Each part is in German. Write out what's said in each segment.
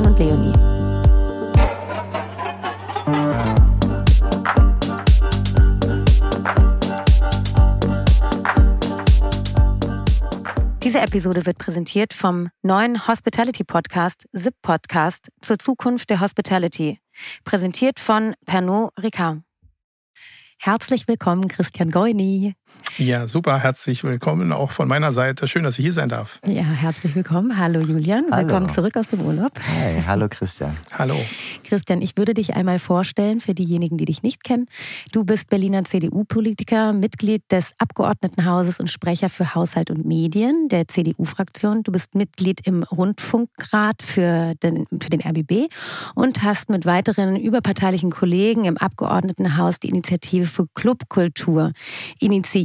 Julian und Leonie. Diese Episode wird präsentiert vom neuen Hospitality Podcast, Zip Podcast zur Zukunft der Hospitality. Präsentiert von Pernod Ricard. Herzlich willkommen, Christian Goini. Ja, super. Herzlich willkommen auch von meiner Seite. Schön, dass ich hier sein darf. Ja, herzlich willkommen. Hallo Julian. Hallo. Willkommen zurück aus dem Urlaub. Hi, hallo Christian. Hallo. Christian, ich würde dich einmal vorstellen für diejenigen, die dich nicht kennen. Du bist Berliner CDU-Politiker, Mitglied des Abgeordnetenhauses und Sprecher für Haushalt und Medien der CDU-Fraktion. Du bist Mitglied im Rundfunkrat für den, für den RBB und hast mit weiteren überparteilichen Kollegen im Abgeordnetenhaus die Initiative für Clubkultur initiiert.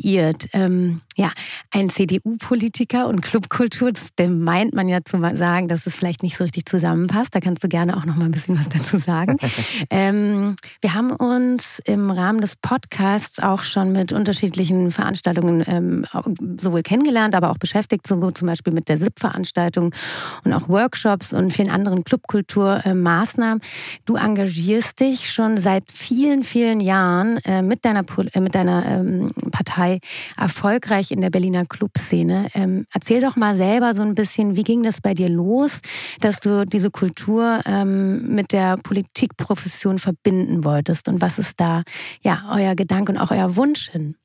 Ähm, ja, ein CDU-Politiker und Clubkultur, dem meint man ja zu sagen, dass es vielleicht nicht so richtig zusammenpasst. Da kannst du gerne auch noch mal ein bisschen was dazu sagen. ähm, wir haben uns im Rahmen des Podcasts auch schon mit unterschiedlichen Veranstaltungen ähm, sowohl kennengelernt, aber auch beschäftigt, so zum Beispiel mit der SIP-Veranstaltung und auch Workshops und vielen anderen Clubkulturmaßnahmen. Du engagierst dich schon seit vielen, vielen Jahren äh, mit deiner, äh, mit deiner ähm, Partei erfolgreich erfolgreich in der Berliner Clubszene. Ähm, erzähl doch mal selber so ein bisschen, wie ging das bei dir los, dass du diese Kultur ähm, mit der Politikprofession verbinden wolltest und was ist da ja euer Gedanke und auch euer Wunsch hin?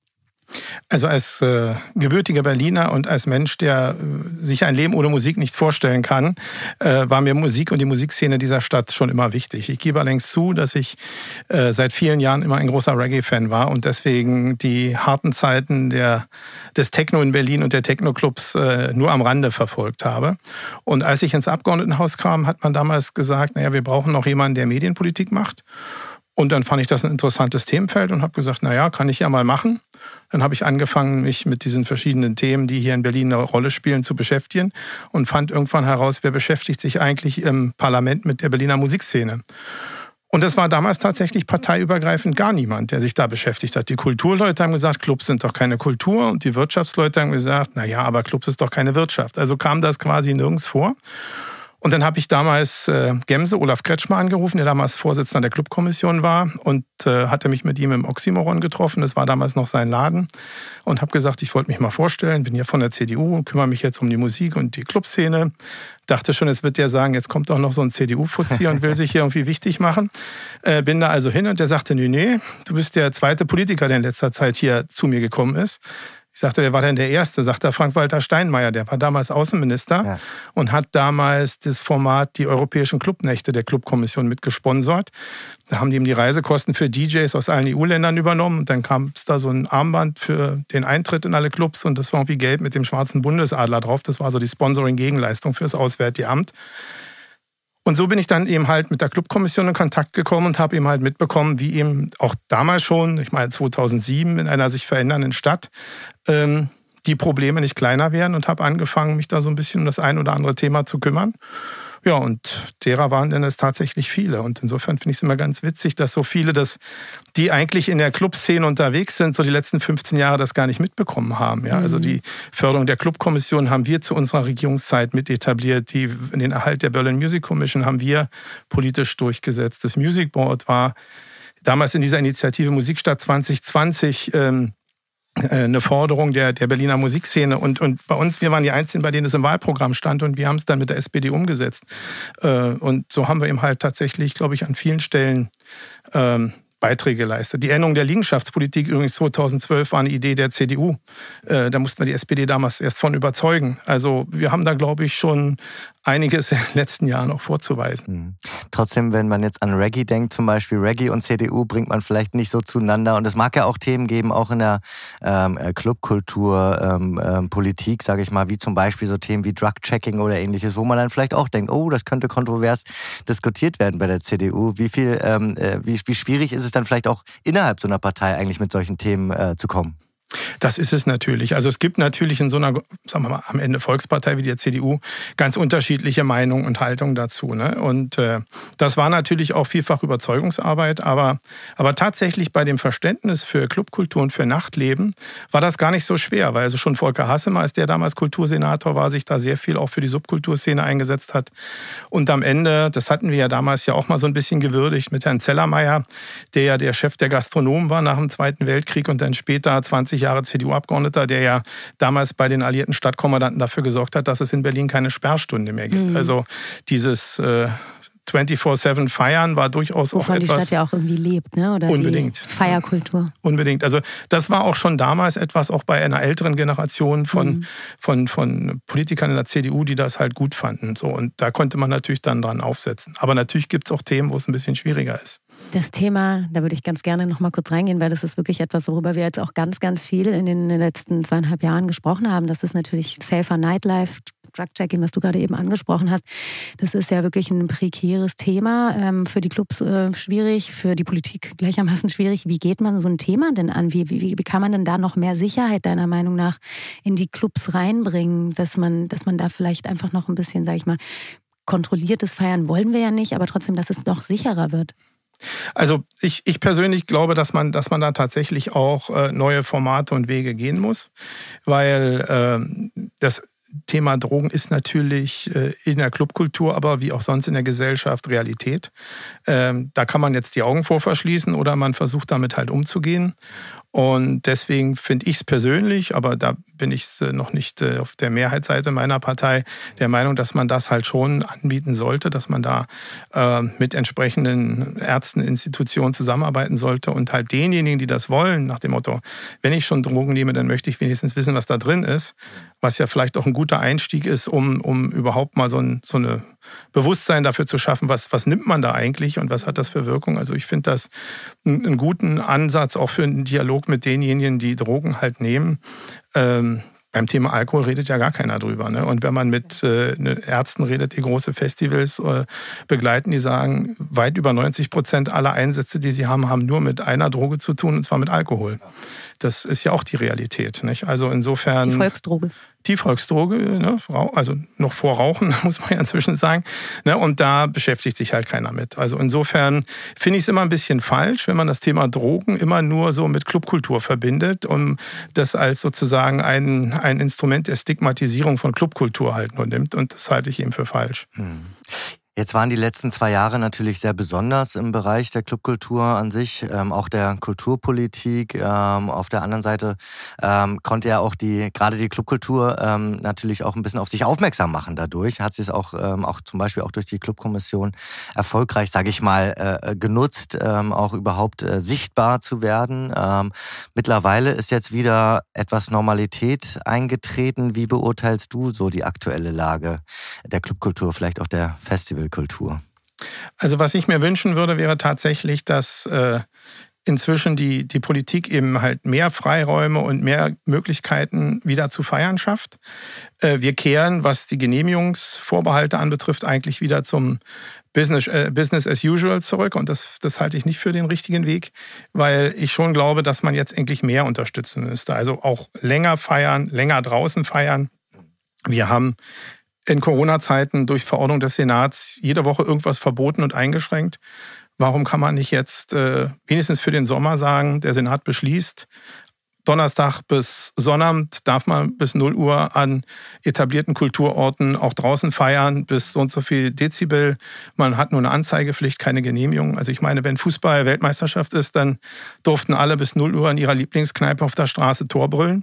Also als äh, gebürtiger Berliner und als Mensch, der äh, sich ein Leben ohne Musik nicht vorstellen kann, äh, war mir Musik und die Musikszene dieser Stadt schon immer wichtig. Ich gebe allerdings zu, dass ich äh, seit vielen Jahren immer ein großer Reggae-Fan war und deswegen die harten Zeiten der, des Techno in Berlin und der Techno-Clubs äh, nur am Rande verfolgt habe. Und als ich ins Abgeordnetenhaus kam, hat man damals gesagt, naja, wir brauchen noch jemanden, der Medienpolitik macht. Und dann fand ich das ein interessantes Themenfeld und habe gesagt, naja, kann ich ja mal machen. Dann habe ich angefangen, mich mit diesen verschiedenen Themen, die hier in Berlin eine Rolle spielen, zu beschäftigen und fand irgendwann heraus, wer beschäftigt sich eigentlich im Parlament mit der Berliner Musikszene. Und das war damals tatsächlich parteiübergreifend gar niemand, der sich da beschäftigt hat. Die Kulturleute haben gesagt, Clubs sind doch keine Kultur. Und die Wirtschaftsleute haben gesagt, na ja, aber Clubs ist doch keine Wirtschaft. Also kam das quasi nirgends vor. Und dann habe ich damals äh, Gemse, Olaf Kretschmer, angerufen, der damals Vorsitzender der Clubkommission war und äh, hatte mich mit ihm im Oxymoron getroffen. Das war damals noch sein Laden. Und habe gesagt, ich wollte mich mal vorstellen, bin ja von der CDU, kümmere mich jetzt um die Musik und die Clubszene. Dachte schon, jetzt wird der sagen, jetzt kommt auch noch so ein CDU-Fuzzi und will sich hier irgendwie wichtig machen. Äh, bin da also hin und der sagte, nee, nee, du bist der zweite Politiker, der in letzter Zeit hier zu mir gekommen ist. Ich sagte, wer war denn der Erste? Sagt er Frank-Walter Steinmeier, der war damals Außenminister ja. und hat damals das Format die Europäischen Clubnächte der Clubkommission mitgesponsert. Da haben die ihm die Reisekosten für DJs aus allen EU-Ländern übernommen. Und dann kam es da so ein Armband für den Eintritt in alle Clubs und das war irgendwie gelb mit dem schwarzen Bundesadler drauf. Das war so die Sponsoring-Gegenleistung fürs Auswärtige Amt. Und so bin ich dann eben halt mit der Clubkommission in Kontakt gekommen und habe eben halt mitbekommen, wie eben auch damals schon, ich meine 2007 in einer sich verändernden Stadt, ähm, die Probleme nicht kleiner werden und habe angefangen, mich da so ein bisschen um das ein oder andere Thema zu kümmern. Ja, und derer waren denn es tatsächlich viele. Und insofern finde ich es immer ganz witzig, dass so viele, das, die eigentlich in der Clubszene unterwegs sind, so die letzten 15 Jahre das gar nicht mitbekommen haben. Ja, also mhm. die Förderung der Clubkommission haben wir zu unserer Regierungszeit mit etabliert. Die, den Erhalt der Berlin Music Commission haben wir politisch durchgesetzt. Das Music Board war damals in dieser Initiative Musikstadt 2020 ähm, äh, eine Forderung der, der Berliner Musikszene. Und, und bei uns, wir waren die Einzigen, bei denen es im Wahlprogramm stand und wir haben es dann mit der SPD umgesetzt. Äh, und so haben wir eben halt tatsächlich, glaube ich, an vielen Stellen ähm, Beiträge geleistet. Die Änderung der Liegenschaftspolitik übrigens 2012 war eine Idee der CDU. Äh, da mussten wir die SPD damals erst von überzeugen. Also wir haben da, glaube ich, schon einiges in den letzten Jahren auch vorzuweisen. Mhm. Trotzdem, wenn man jetzt an Reggae denkt, zum Beispiel Reggae und CDU bringt man vielleicht nicht so zueinander. Und es mag ja auch Themen geben, auch in der ähm, äh, Clubkultur, ähm, ähm, Politik, sage ich mal, wie zum Beispiel so Themen wie Drug-Checking oder ähnliches, wo man dann vielleicht auch denkt, oh, das könnte kontrovers diskutiert werden bei der CDU. Wie viel, ähm, äh, wie, wie schwierig ist es dann vielleicht auch innerhalb so einer Partei eigentlich mit solchen Themen äh, zu kommen? Das ist es natürlich. Also es gibt natürlich in so einer, sagen wir mal, am Ende Volkspartei wie der CDU ganz unterschiedliche Meinungen und Haltungen dazu. Ne? Und äh, das war natürlich auch vielfach Überzeugungsarbeit, aber, aber tatsächlich bei dem Verständnis für Clubkultur und für Nachtleben war das gar nicht so schwer, weil also schon Volker Hassemer, als der damals Kultursenator war, sich da sehr viel auch für die Subkulturszene eingesetzt hat. Und am Ende, das hatten wir ja damals ja auch mal so ein bisschen gewürdigt mit Herrn Zellermeier, der ja der Chef der Gastronomen war nach dem Zweiten Weltkrieg und dann später 20 20 Jahre CDU-Abgeordneter, der ja damals bei den alliierten Stadtkommandanten dafür gesorgt hat, dass es in Berlin keine Sperrstunde mehr gibt. Mhm. Also dieses äh, 24-7 feiern war durchaus Wovon auch etwas. die Stadt ja auch irgendwie lebt, ne? Oder unbedingt. Feierkultur. Unbedingt. Also das war auch schon damals etwas, auch bei einer älteren Generation von, mhm. von, von Politikern in der CDU, die das halt gut fanden. So, und da konnte man natürlich dann dran aufsetzen. Aber natürlich gibt es auch Themen, wo es ein bisschen schwieriger ist. Das Thema, da würde ich ganz gerne noch mal kurz reingehen, weil das ist wirklich etwas, worüber wir jetzt auch ganz, ganz viel in den letzten zweieinhalb Jahren gesprochen haben. Das ist natürlich Safer Nightlife, Drug-Checking, was du gerade eben angesprochen hast. Das ist ja wirklich ein prekäres Thema. Ähm, für die Clubs äh, schwierig, für die Politik gleichermaßen schwierig. Wie geht man so ein Thema denn an? Wie, wie, wie kann man denn da noch mehr Sicherheit deiner Meinung nach in die Clubs reinbringen, dass man, dass man da vielleicht einfach noch ein bisschen, sag ich mal, kontrolliertes Feiern wollen wir ja nicht, aber trotzdem, dass es noch sicherer wird? Also ich, ich persönlich glaube, dass man, dass man da tatsächlich auch äh, neue Formate und Wege gehen muss, weil äh, das Thema Drogen ist natürlich äh, in der Clubkultur, aber wie auch sonst in der Gesellschaft Realität. Ähm, da kann man jetzt die Augen vor verschließen oder man versucht damit halt umzugehen. Und deswegen finde ich es persönlich, aber da bin ich äh, noch nicht äh, auf der Mehrheitsseite meiner Partei, der Meinung, dass man das halt schon anbieten sollte, dass man da äh, mit entsprechenden Ärzten, Institutionen zusammenarbeiten sollte und halt denjenigen, die das wollen, nach dem Motto, wenn ich schon Drogen nehme, dann möchte ich wenigstens wissen, was da drin ist, was ja vielleicht auch ein guter Einstieg ist, um, um überhaupt mal so, ein, so eine Bewusstsein dafür zu schaffen, was, was nimmt man da eigentlich und was hat das für Wirkung. Also ich finde das einen guten Ansatz auch für einen Dialog mit denjenigen, die Drogen halt nehmen. Ähm, beim Thema Alkohol redet ja gar keiner drüber. Ne? Und wenn man mit äh, ne, Ärzten redet, die große Festivals äh, begleiten, die sagen, weit über 90 Prozent aller Einsätze, die sie haben, haben nur mit einer Droge zu tun, und zwar mit Alkohol. Das ist ja auch die Realität. Nicht? Also insofern. Die Volksdroge die ne, also noch vor Rauchen, muss man ja inzwischen sagen. Ne, und da beschäftigt sich halt keiner mit. Also insofern finde ich es immer ein bisschen falsch, wenn man das Thema Drogen immer nur so mit Clubkultur verbindet und das als sozusagen ein, ein Instrument der Stigmatisierung von Clubkultur halt nur nimmt. Und das halte ich eben für falsch. Hm. Jetzt waren die letzten zwei Jahre natürlich sehr besonders im Bereich der Clubkultur an sich, ähm, auch der Kulturpolitik. Ähm, auf der anderen Seite ähm, konnte ja auch die, gerade die Clubkultur ähm, natürlich auch ein bisschen auf sich aufmerksam machen dadurch. Hat sie es auch, ähm, auch zum Beispiel auch durch die Clubkommission erfolgreich, sage ich mal, äh, genutzt, ähm, auch überhaupt äh, sichtbar zu werden. mittlerweile ist jetzt wieder etwas Normalität eingetreten. Wie beurteilst du so die aktuelle Lage der Clubkultur, vielleicht auch der Festival? Festivalkultur? Also was ich mir wünschen würde, wäre tatsächlich, dass äh, inzwischen die, die Politik eben halt mehr Freiräume und mehr Möglichkeiten wieder zu feiern schafft. Äh, wir kehren, was die Genehmigungsvorbehalte anbetrifft, eigentlich wieder zum Business, äh, Business as usual zurück und das, das halte ich nicht für den richtigen Weg, weil ich schon glaube, dass man jetzt endlich mehr unterstützen müsste. Also auch länger feiern, länger draußen feiern. Wir haben in Corona-Zeiten durch Verordnung des Senats jede Woche irgendwas verboten und eingeschränkt. Warum kann man nicht jetzt äh, wenigstens für den Sommer sagen, der Senat beschließt, Donnerstag bis Sonnabend darf man bis 0 Uhr an etablierten Kulturorten auch draußen feiern, bis so und so viel Dezibel. Man hat nur eine Anzeigepflicht, keine Genehmigung. Also ich meine, wenn Fußball Weltmeisterschaft ist, dann durften alle bis 0 Uhr in ihrer Lieblingskneipe auf der Straße Tor brüllen.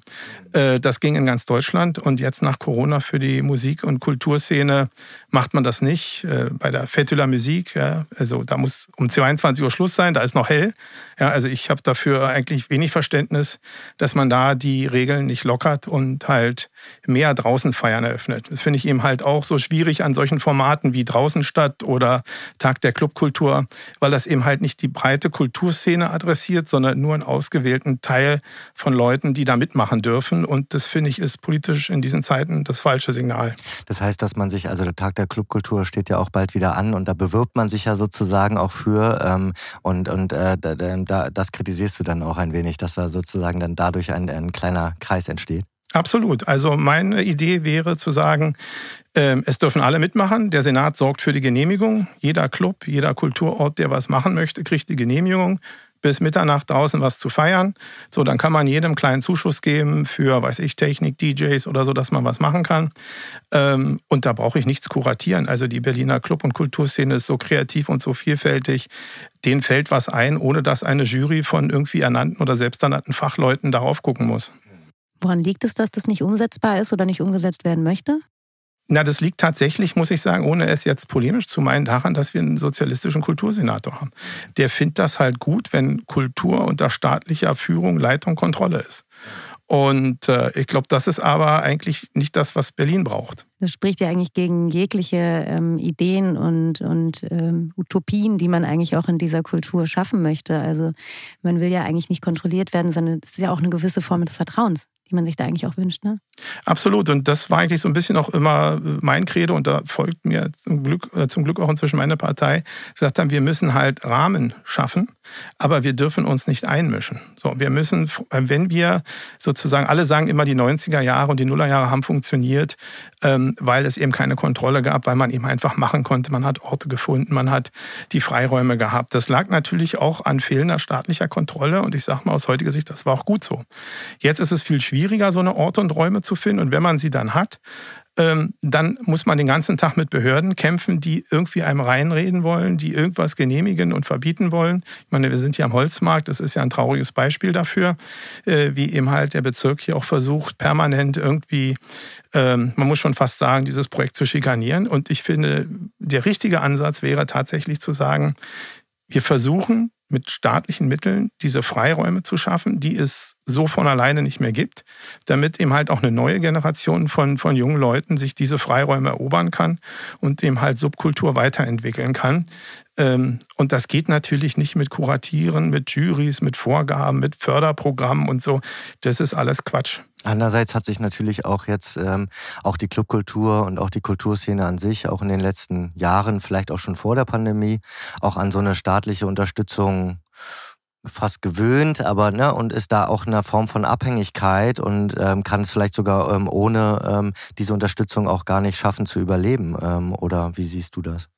Äh, das ging in ganz Deutschland. Und jetzt nach Corona für die Musik- und Kulturszene macht man das nicht. Äh, bei der la Musique, ja, also da muss um 22 Uhr Schluss sein, da ist noch hell. Ja, also ich habe dafür eigentlich wenig Verständnis, dass man da die Regeln nicht lockert und halt mehr draußen feiern eröffnet. Das finde ich eben halt auch so schwierig an solchen Formaten wie Draußen statt oder Tag der Clubkultur, weil das eben halt nicht die breite Kulturszene adressiert, sondern nur einen ausgewählten Teil von Leuten, die da mitmachen dürfen. Und das finde ich ist politisch in diesen Zeiten das falsche Signal. Das heißt, dass man sich, also der Tag der Clubkultur steht ja auch bald wieder an und da bewirbt man sich ja sozusagen auch für. Ähm, und und äh, da, da, das kritisierst du dann auch ein wenig, dass wir sozusagen dann da dadurch ein, ein kleiner Kreis entsteht? Absolut. Also meine Idee wäre zu sagen, ähm, es dürfen alle mitmachen. Der Senat sorgt für die Genehmigung. Jeder Club, jeder Kulturort, der was machen möchte, kriegt die Genehmigung bis Mitternacht draußen was zu feiern. So, dann kann man jedem kleinen Zuschuss geben für, weiß ich, Technik, DJs oder so, dass man was machen kann. Ähm, und da brauche ich nichts kuratieren. Also die Berliner Club- und Kulturszene ist so kreativ und so vielfältig. Denen fällt was ein, ohne dass eine Jury von irgendwie ernannten oder selbsternannten Fachleuten darauf gucken muss. Woran liegt es, dass das nicht umsetzbar ist oder nicht umgesetzt werden möchte? Na, das liegt tatsächlich, muss ich sagen, ohne es jetzt polemisch zu meinen, daran, dass wir einen sozialistischen Kultursenator haben. Der findet das halt gut, wenn Kultur unter staatlicher Führung, Leitung, Kontrolle ist. Und äh, ich glaube, das ist aber eigentlich nicht das, was Berlin braucht. Das spricht ja eigentlich gegen jegliche ähm, Ideen und, und ähm, Utopien, die man eigentlich auch in dieser Kultur schaffen möchte. Also man will ja eigentlich nicht kontrolliert werden, sondern es ist ja auch eine gewisse Form des Vertrauens die man sich da eigentlich auch wünscht. Ne? Absolut. Und das war eigentlich so ein bisschen auch immer mein Credo. Und da folgt mir zum Glück, äh, zum Glück auch inzwischen meine Partei, gesagt haben, wir müssen halt Rahmen schaffen, aber wir dürfen uns nicht einmischen. So, wir müssen, äh, wenn wir sozusagen, alle sagen immer, die 90er Jahre und die Nullerjahre haben funktioniert, ähm, weil es eben keine Kontrolle gab, weil man eben einfach machen konnte. Man hat Orte gefunden, man hat die Freiräume gehabt. Das lag natürlich auch an fehlender staatlicher Kontrolle. Und ich sage mal aus heutiger Sicht, das war auch gut so. Jetzt ist es viel schwieriger so eine Orte und Räume zu finden. Und wenn man sie dann hat, ähm, dann muss man den ganzen Tag mit Behörden kämpfen, die irgendwie einem reinreden wollen, die irgendwas genehmigen und verbieten wollen. Ich meine, wir sind hier am Holzmarkt, das ist ja ein trauriges Beispiel dafür, äh, wie eben halt der Bezirk hier auch versucht, permanent irgendwie, ähm, man muss schon fast sagen, dieses Projekt zu schikanieren. Und ich finde, der richtige Ansatz wäre tatsächlich zu sagen, wir versuchen mit staatlichen Mitteln diese Freiräume zu schaffen, die es so von alleine nicht mehr gibt, damit eben halt auch eine neue Generation von, von jungen Leuten sich diese Freiräume erobern kann und eben halt Subkultur weiterentwickeln kann. Ähm, und das geht natürlich nicht mit Kuratieren, mit Juries, mit Vorgaben, mit Förderprogrammen und so. Das ist alles Quatsch. Andererseits hat sich natürlich auch jetzt ähm, auch die Clubkultur und auch die Kulturszene an sich auch in den letzten Jahren, vielleicht auch schon vor der Pandemie, auch an so eine staatliche Unterstützung fast gewöhnt, aber ne, und ist da auch in einer Form von Abhängigkeit und ähm, kann es vielleicht sogar ähm, ohne ähm, diese Unterstützung auch gar nicht schaffen zu überleben. Ähm, oder wie siehst du das?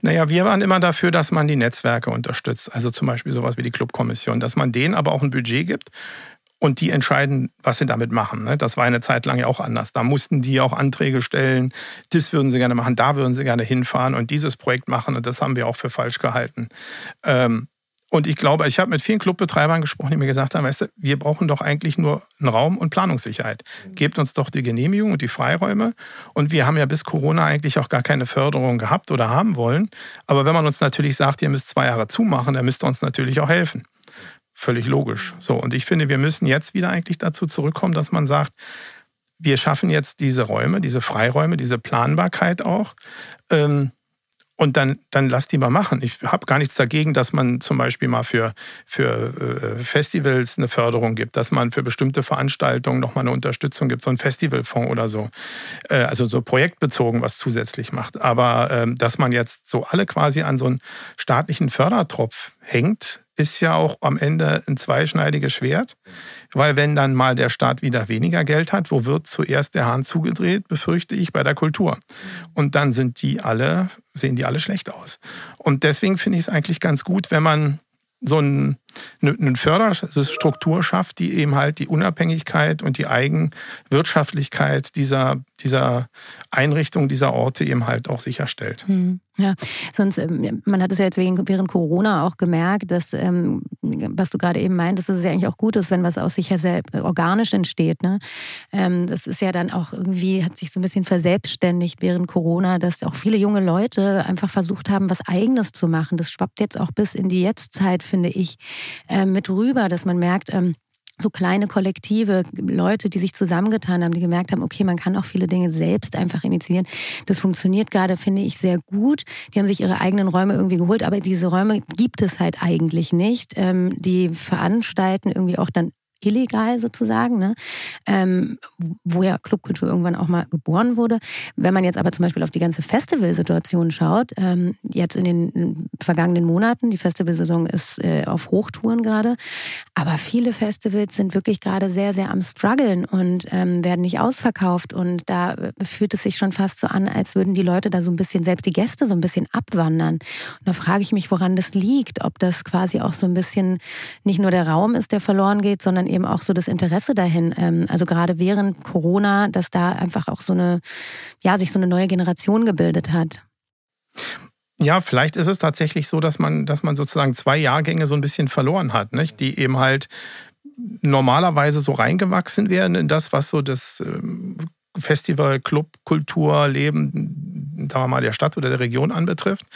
Naja, wir waren immer dafür, dass man die Netzwerke unterstützt. Also zum Beispiel sowas wie die Clubkommission, dass man denen aber auch ein Budget gibt und die entscheiden, was sie damit machen. Ne? Das war eine Zeit lang ja auch anders. Da mussten die auch Anträge stellen, das würden sie gerne machen, da würden sie gerne hinfahren und dieses Projekt machen und das haben wir auch für falsch gehalten. Ähm, und ich glaube, ich habe mit vielen Clubbetreibern gesprochen, die mir gesagt haben, weißt du, wir brauchen doch eigentlich nur einen Raum und Planungssicherheit. Gebt uns doch die Genehmigung und die Freiräume. Und wir haben ja bis Corona eigentlich auch gar keine Förderung gehabt oder haben wollen. Aber wenn man uns natürlich sagt, ihr müsst zwei Jahre zumachen, dann müsst ihr uns natürlich auch helfen. Völlig logisch. So, und ich finde, wir müssen jetzt wieder eigentlich dazu zurückkommen, dass man sagt, wir schaffen jetzt diese Räume, diese Freiräume, diese Planbarkeit auch. Ähm, und dann, dann lass die mal machen. Ich habe gar nichts dagegen, dass man zum Beispiel mal für, für äh, Festivals eine Förderung gibt, dass man für bestimmte Veranstaltungen nochmal eine Unterstützung gibt, so ein Festivalfonds oder so. Äh, also so projektbezogen was zusätzlich macht. Aber ähm, dass man jetzt so alle quasi an so einen staatlichen Fördertropf hängt, ist ja auch am Ende ein zweischneidiges Schwert, weil wenn dann mal der Staat wieder weniger Geld hat, wo wird zuerst der Hahn zugedreht, befürchte ich bei der Kultur. Und dann sind die alle, sehen die alle schlecht aus. Und deswegen finde ich es eigentlich ganz gut, wenn man so ein, eine Förderstruktur schafft, die eben halt die Unabhängigkeit und die Eigenwirtschaftlichkeit dieser, dieser Einrichtung, dieser Orte eben halt auch sicherstellt. Hm. Ja, sonst, ähm, man hat es ja jetzt während Corona auch gemerkt, dass, ähm, was du gerade eben meintest, dass es ja eigentlich auch gut ist, wenn was aus sich ja sehr organisch entsteht. Ne? Ähm, das ist ja dann auch irgendwie, hat sich so ein bisschen verselbstständigt während Corona, dass auch viele junge Leute einfach versucht haben, was Eigenes zu machen. Das schwappt jetzt auch bis in die Jetztzeit, finde ich, mit rüber, dass man merkt, so kleine Kollektive, Leute, die sich zusammengetan haben, die gemerkt haben, okay, man kann auch viele Dinge selbst einfach initiieren. Das funktioniert gerade, finde ich, sehr gut. Die haben sich ihre eigenen Räume irgendwie geholt, aber diese Räume gibt es halt eigentlich nicht. Ähm, die veranstalten irgendwie auch dann illegal sozusagen, ne? ähm, wo ja Clubkultur irgendwann auch mal geboren wurde. Wenn man jetzt aber zum Beispiel auf die ganze Festivalsituation schaut, ähm, jetzt in den vergangenen Monaten, die Festivalsaison ist äh, auf Hochtouren gerade, aber viele Festivals sind wirklich gerade sehr, sehr am struggeln und ähm, werden nicht ausverkauft und da äh, fühlt es sich schon fast so an, als würden die Leute da so ein bisschen, selbst die Gäste so ein bisschen abwandern. Und da frage ich mich, woran das liegt, ob das quasi auch so ein bisschen nicht nur der Raum ist, der verloren geht, sondern eben auch so das Interesse dahin. Ähm, also gerade während Corona, dass da einfach auch so eine, ja, sich so eine neue Generation gebildet hat. Ja, vielleicht ist es tatsächlich so, dass man, dass man sozusagen zwei Jahrgänge so ein bisschen verloren hat, nicht? die eben halt normalerweise so reingewachsen wären in das, was so das ähm, Festival, Club, Kultur, Leben, wir mal, der Stadt oder der Region anbetrifft.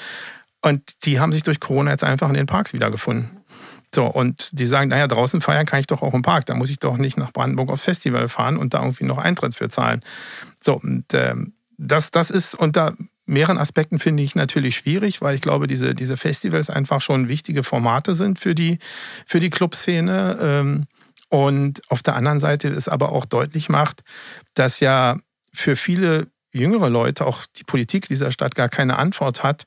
Und die haben sich durch Corona jetzt einfach in den Parks wiedergefunden. So, und die sagen, naja, draußen feiern kann ich doch auch im Park. Da muss ich doch nicht nach Brandenburg aufs Festival fahren und da irgendwie noch Eintritt für zahlen. So, und äh, das, das ist unter mehreren Aspekten finde ich natürlich schwierig, weil ich glaube, diese, diese Festivals einfach schon wichtige Formate sind für die, für die Clubszene. Ähm, und auf der anderen Seite es aber auch deutlich macht, dass ja für viele jüngere Leute, auch die Politik dieser Stadt gar keine Antwort hat,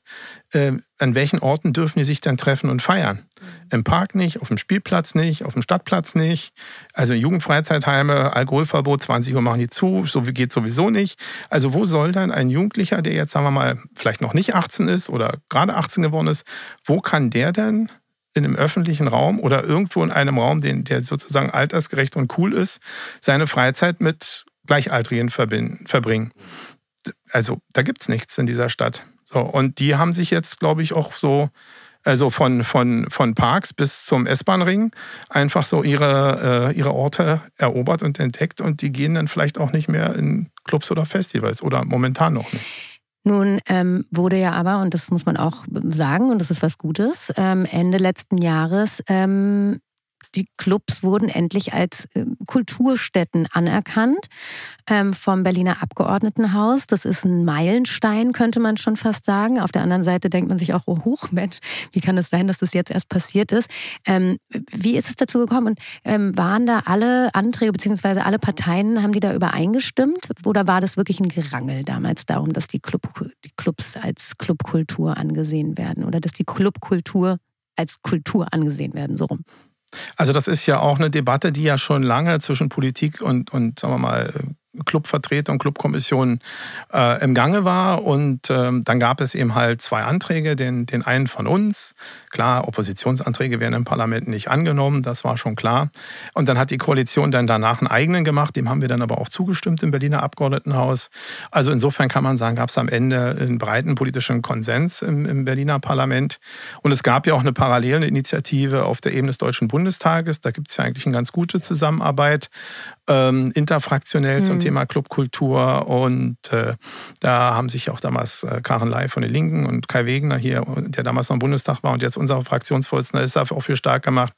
äh, an welchen Orten dürfen die sich denn treffen und feiern. Mhm. Im Park nicht, auf dem Spielplatz nicht, auf dem Stadtplatz nicht. Also Jugendfreizeitheime, Alkoholverbot, 20 Uhr machen die zu, so geht sowieso nicht. Also wo soll dann ein Jugendlicher, der jetzt sagen wir mal vielleicht noch nicht 18 ist oder gerade 18 geworden ist, wo kann der denn in einem öffentlichen Raum oder irgendwo in einem Raum, den, der sozusagen altersgerecht und cool ist, seine Freizeit mit Gleichaltrigen verbringen also da gibt es nichts in dieser Stadt. So, und die haben sich jetzt, glaube ich, auch so, also von, von, von Parks bis zum S-Bahn-Ring, einfach so ihre, äh, ihre Orte erobert und entdeckt und die gehen dann vielleicht auch nicht mehr in Clubs oder Festivals oder momentan noch nicht. Nun ähm, wurde ja aber, und das muss man auch sagen, und das ist was Gutes, ähm, Ende letzten Jahres ähm, die Clubs wurden endlich als äh, Kulturstätten anerkannt ähm, vom Berliner Abgeordnetenhaus. Das ist ein Meilenstein, könnte man schon fast sagen. Auf der anderen Seite denkt man sich auch, oh hoch, Mensch, wie kann es sein, dass das jetzt erst passiert ist? Ähm, wie ist es dazu gekommen? Und ähm, waren da alle Anträge beziehungsweise alle Parteien, haben die da übereingestimmt? Oder war das wirklich ein Gerangel damals darum, dass die, Club, die Clubs als Clubkultur angesehen werden oder dass die Clubkultur als Kultur angesehen werden, so rum? Also das ist ja auch eine Debatte, die ja schon lange zwischen Politik und, und sagen wir mal, Clubvertreter und Clubkommission äh, im Gange war. Und ähm, dann gab es eben halt zwei Anträge, den, den einen von uns. Klar, Oppositionsanträge werden im Parlament nicht angenommen, das war schon klar. Und dann hat die Koalition dann danach einen eigenen gemacht, dem haben wir dann aber auch zugestimmt im Berliner Abgeordnetenhaus. Also insofern kann man sagen, gab es am Ende einen breiten politischen Konsens im, im Berliner Parlament. Und es gab ja auch eine parallele Initiative auf der Ebene des Deutschen Bundestages. Da gibt es ja eigentlich eine ganz gute Zusammenarbeit ähm, interfraktionell mhm. zum Thema Clubkultur. Und äh, da haben sich auch damals äh, Karen Ley von den Linken und Kai Wegener hier, der damals noch im Bundestag war und jetzt unser Fraktionsvorsitzender ist, dafür auch für stark gemacht.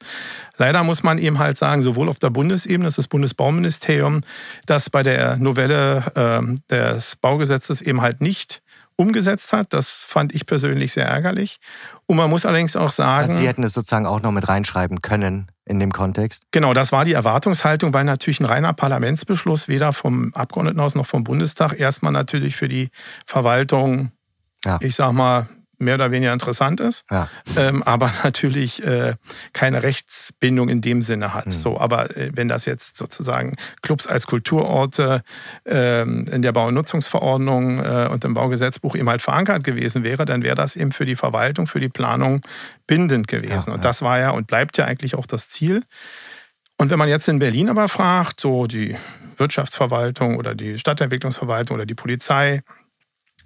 Leider muss man eben halt sagen, sowohl auf der Bundesebene, das ist das Bundesbauministerium, das bei der Novelle äh, des Baugesetzes eben halt nicht umgesetzt hat. Das fand ich persönlich sehr ärgerlich. Und man muss allerdings auch sagen. Also Sie hätten es sozusagen auch noch mit reinschreiben können in dem Kontext? Genau, das war die Erwartungshaltung, weil natürlich ein reiner Parlamentsbeschluss weder vom Abgeordnetenhaus noch vom Bundestag erstmal natürlich für die Verwaltung, ja. ich sag mal, mehr oder weniger interessant ist, ja. ähm, aber natürlich äh, keine Rechtsbindung in dem Sinne hat. Mhm. So, aber äh, wenn das jetzt sozusagen Clubs als Kulturorte äh, in der Bau- und Nutzungsverordnung äh, und im Baugesetzbuch eben halt verankert gewesen wäre, dann wäre das eben für die Verwaltung, für die Planung bindend gewesen. Ja, und das war ja und bleibt ja eigentlich auch das Ziel. Und wenn man jetzt in Berlin aber fragt, so die Wirtschaftsverwaltung oder die Stadtentwicklungsverwaltung oder die Polizei,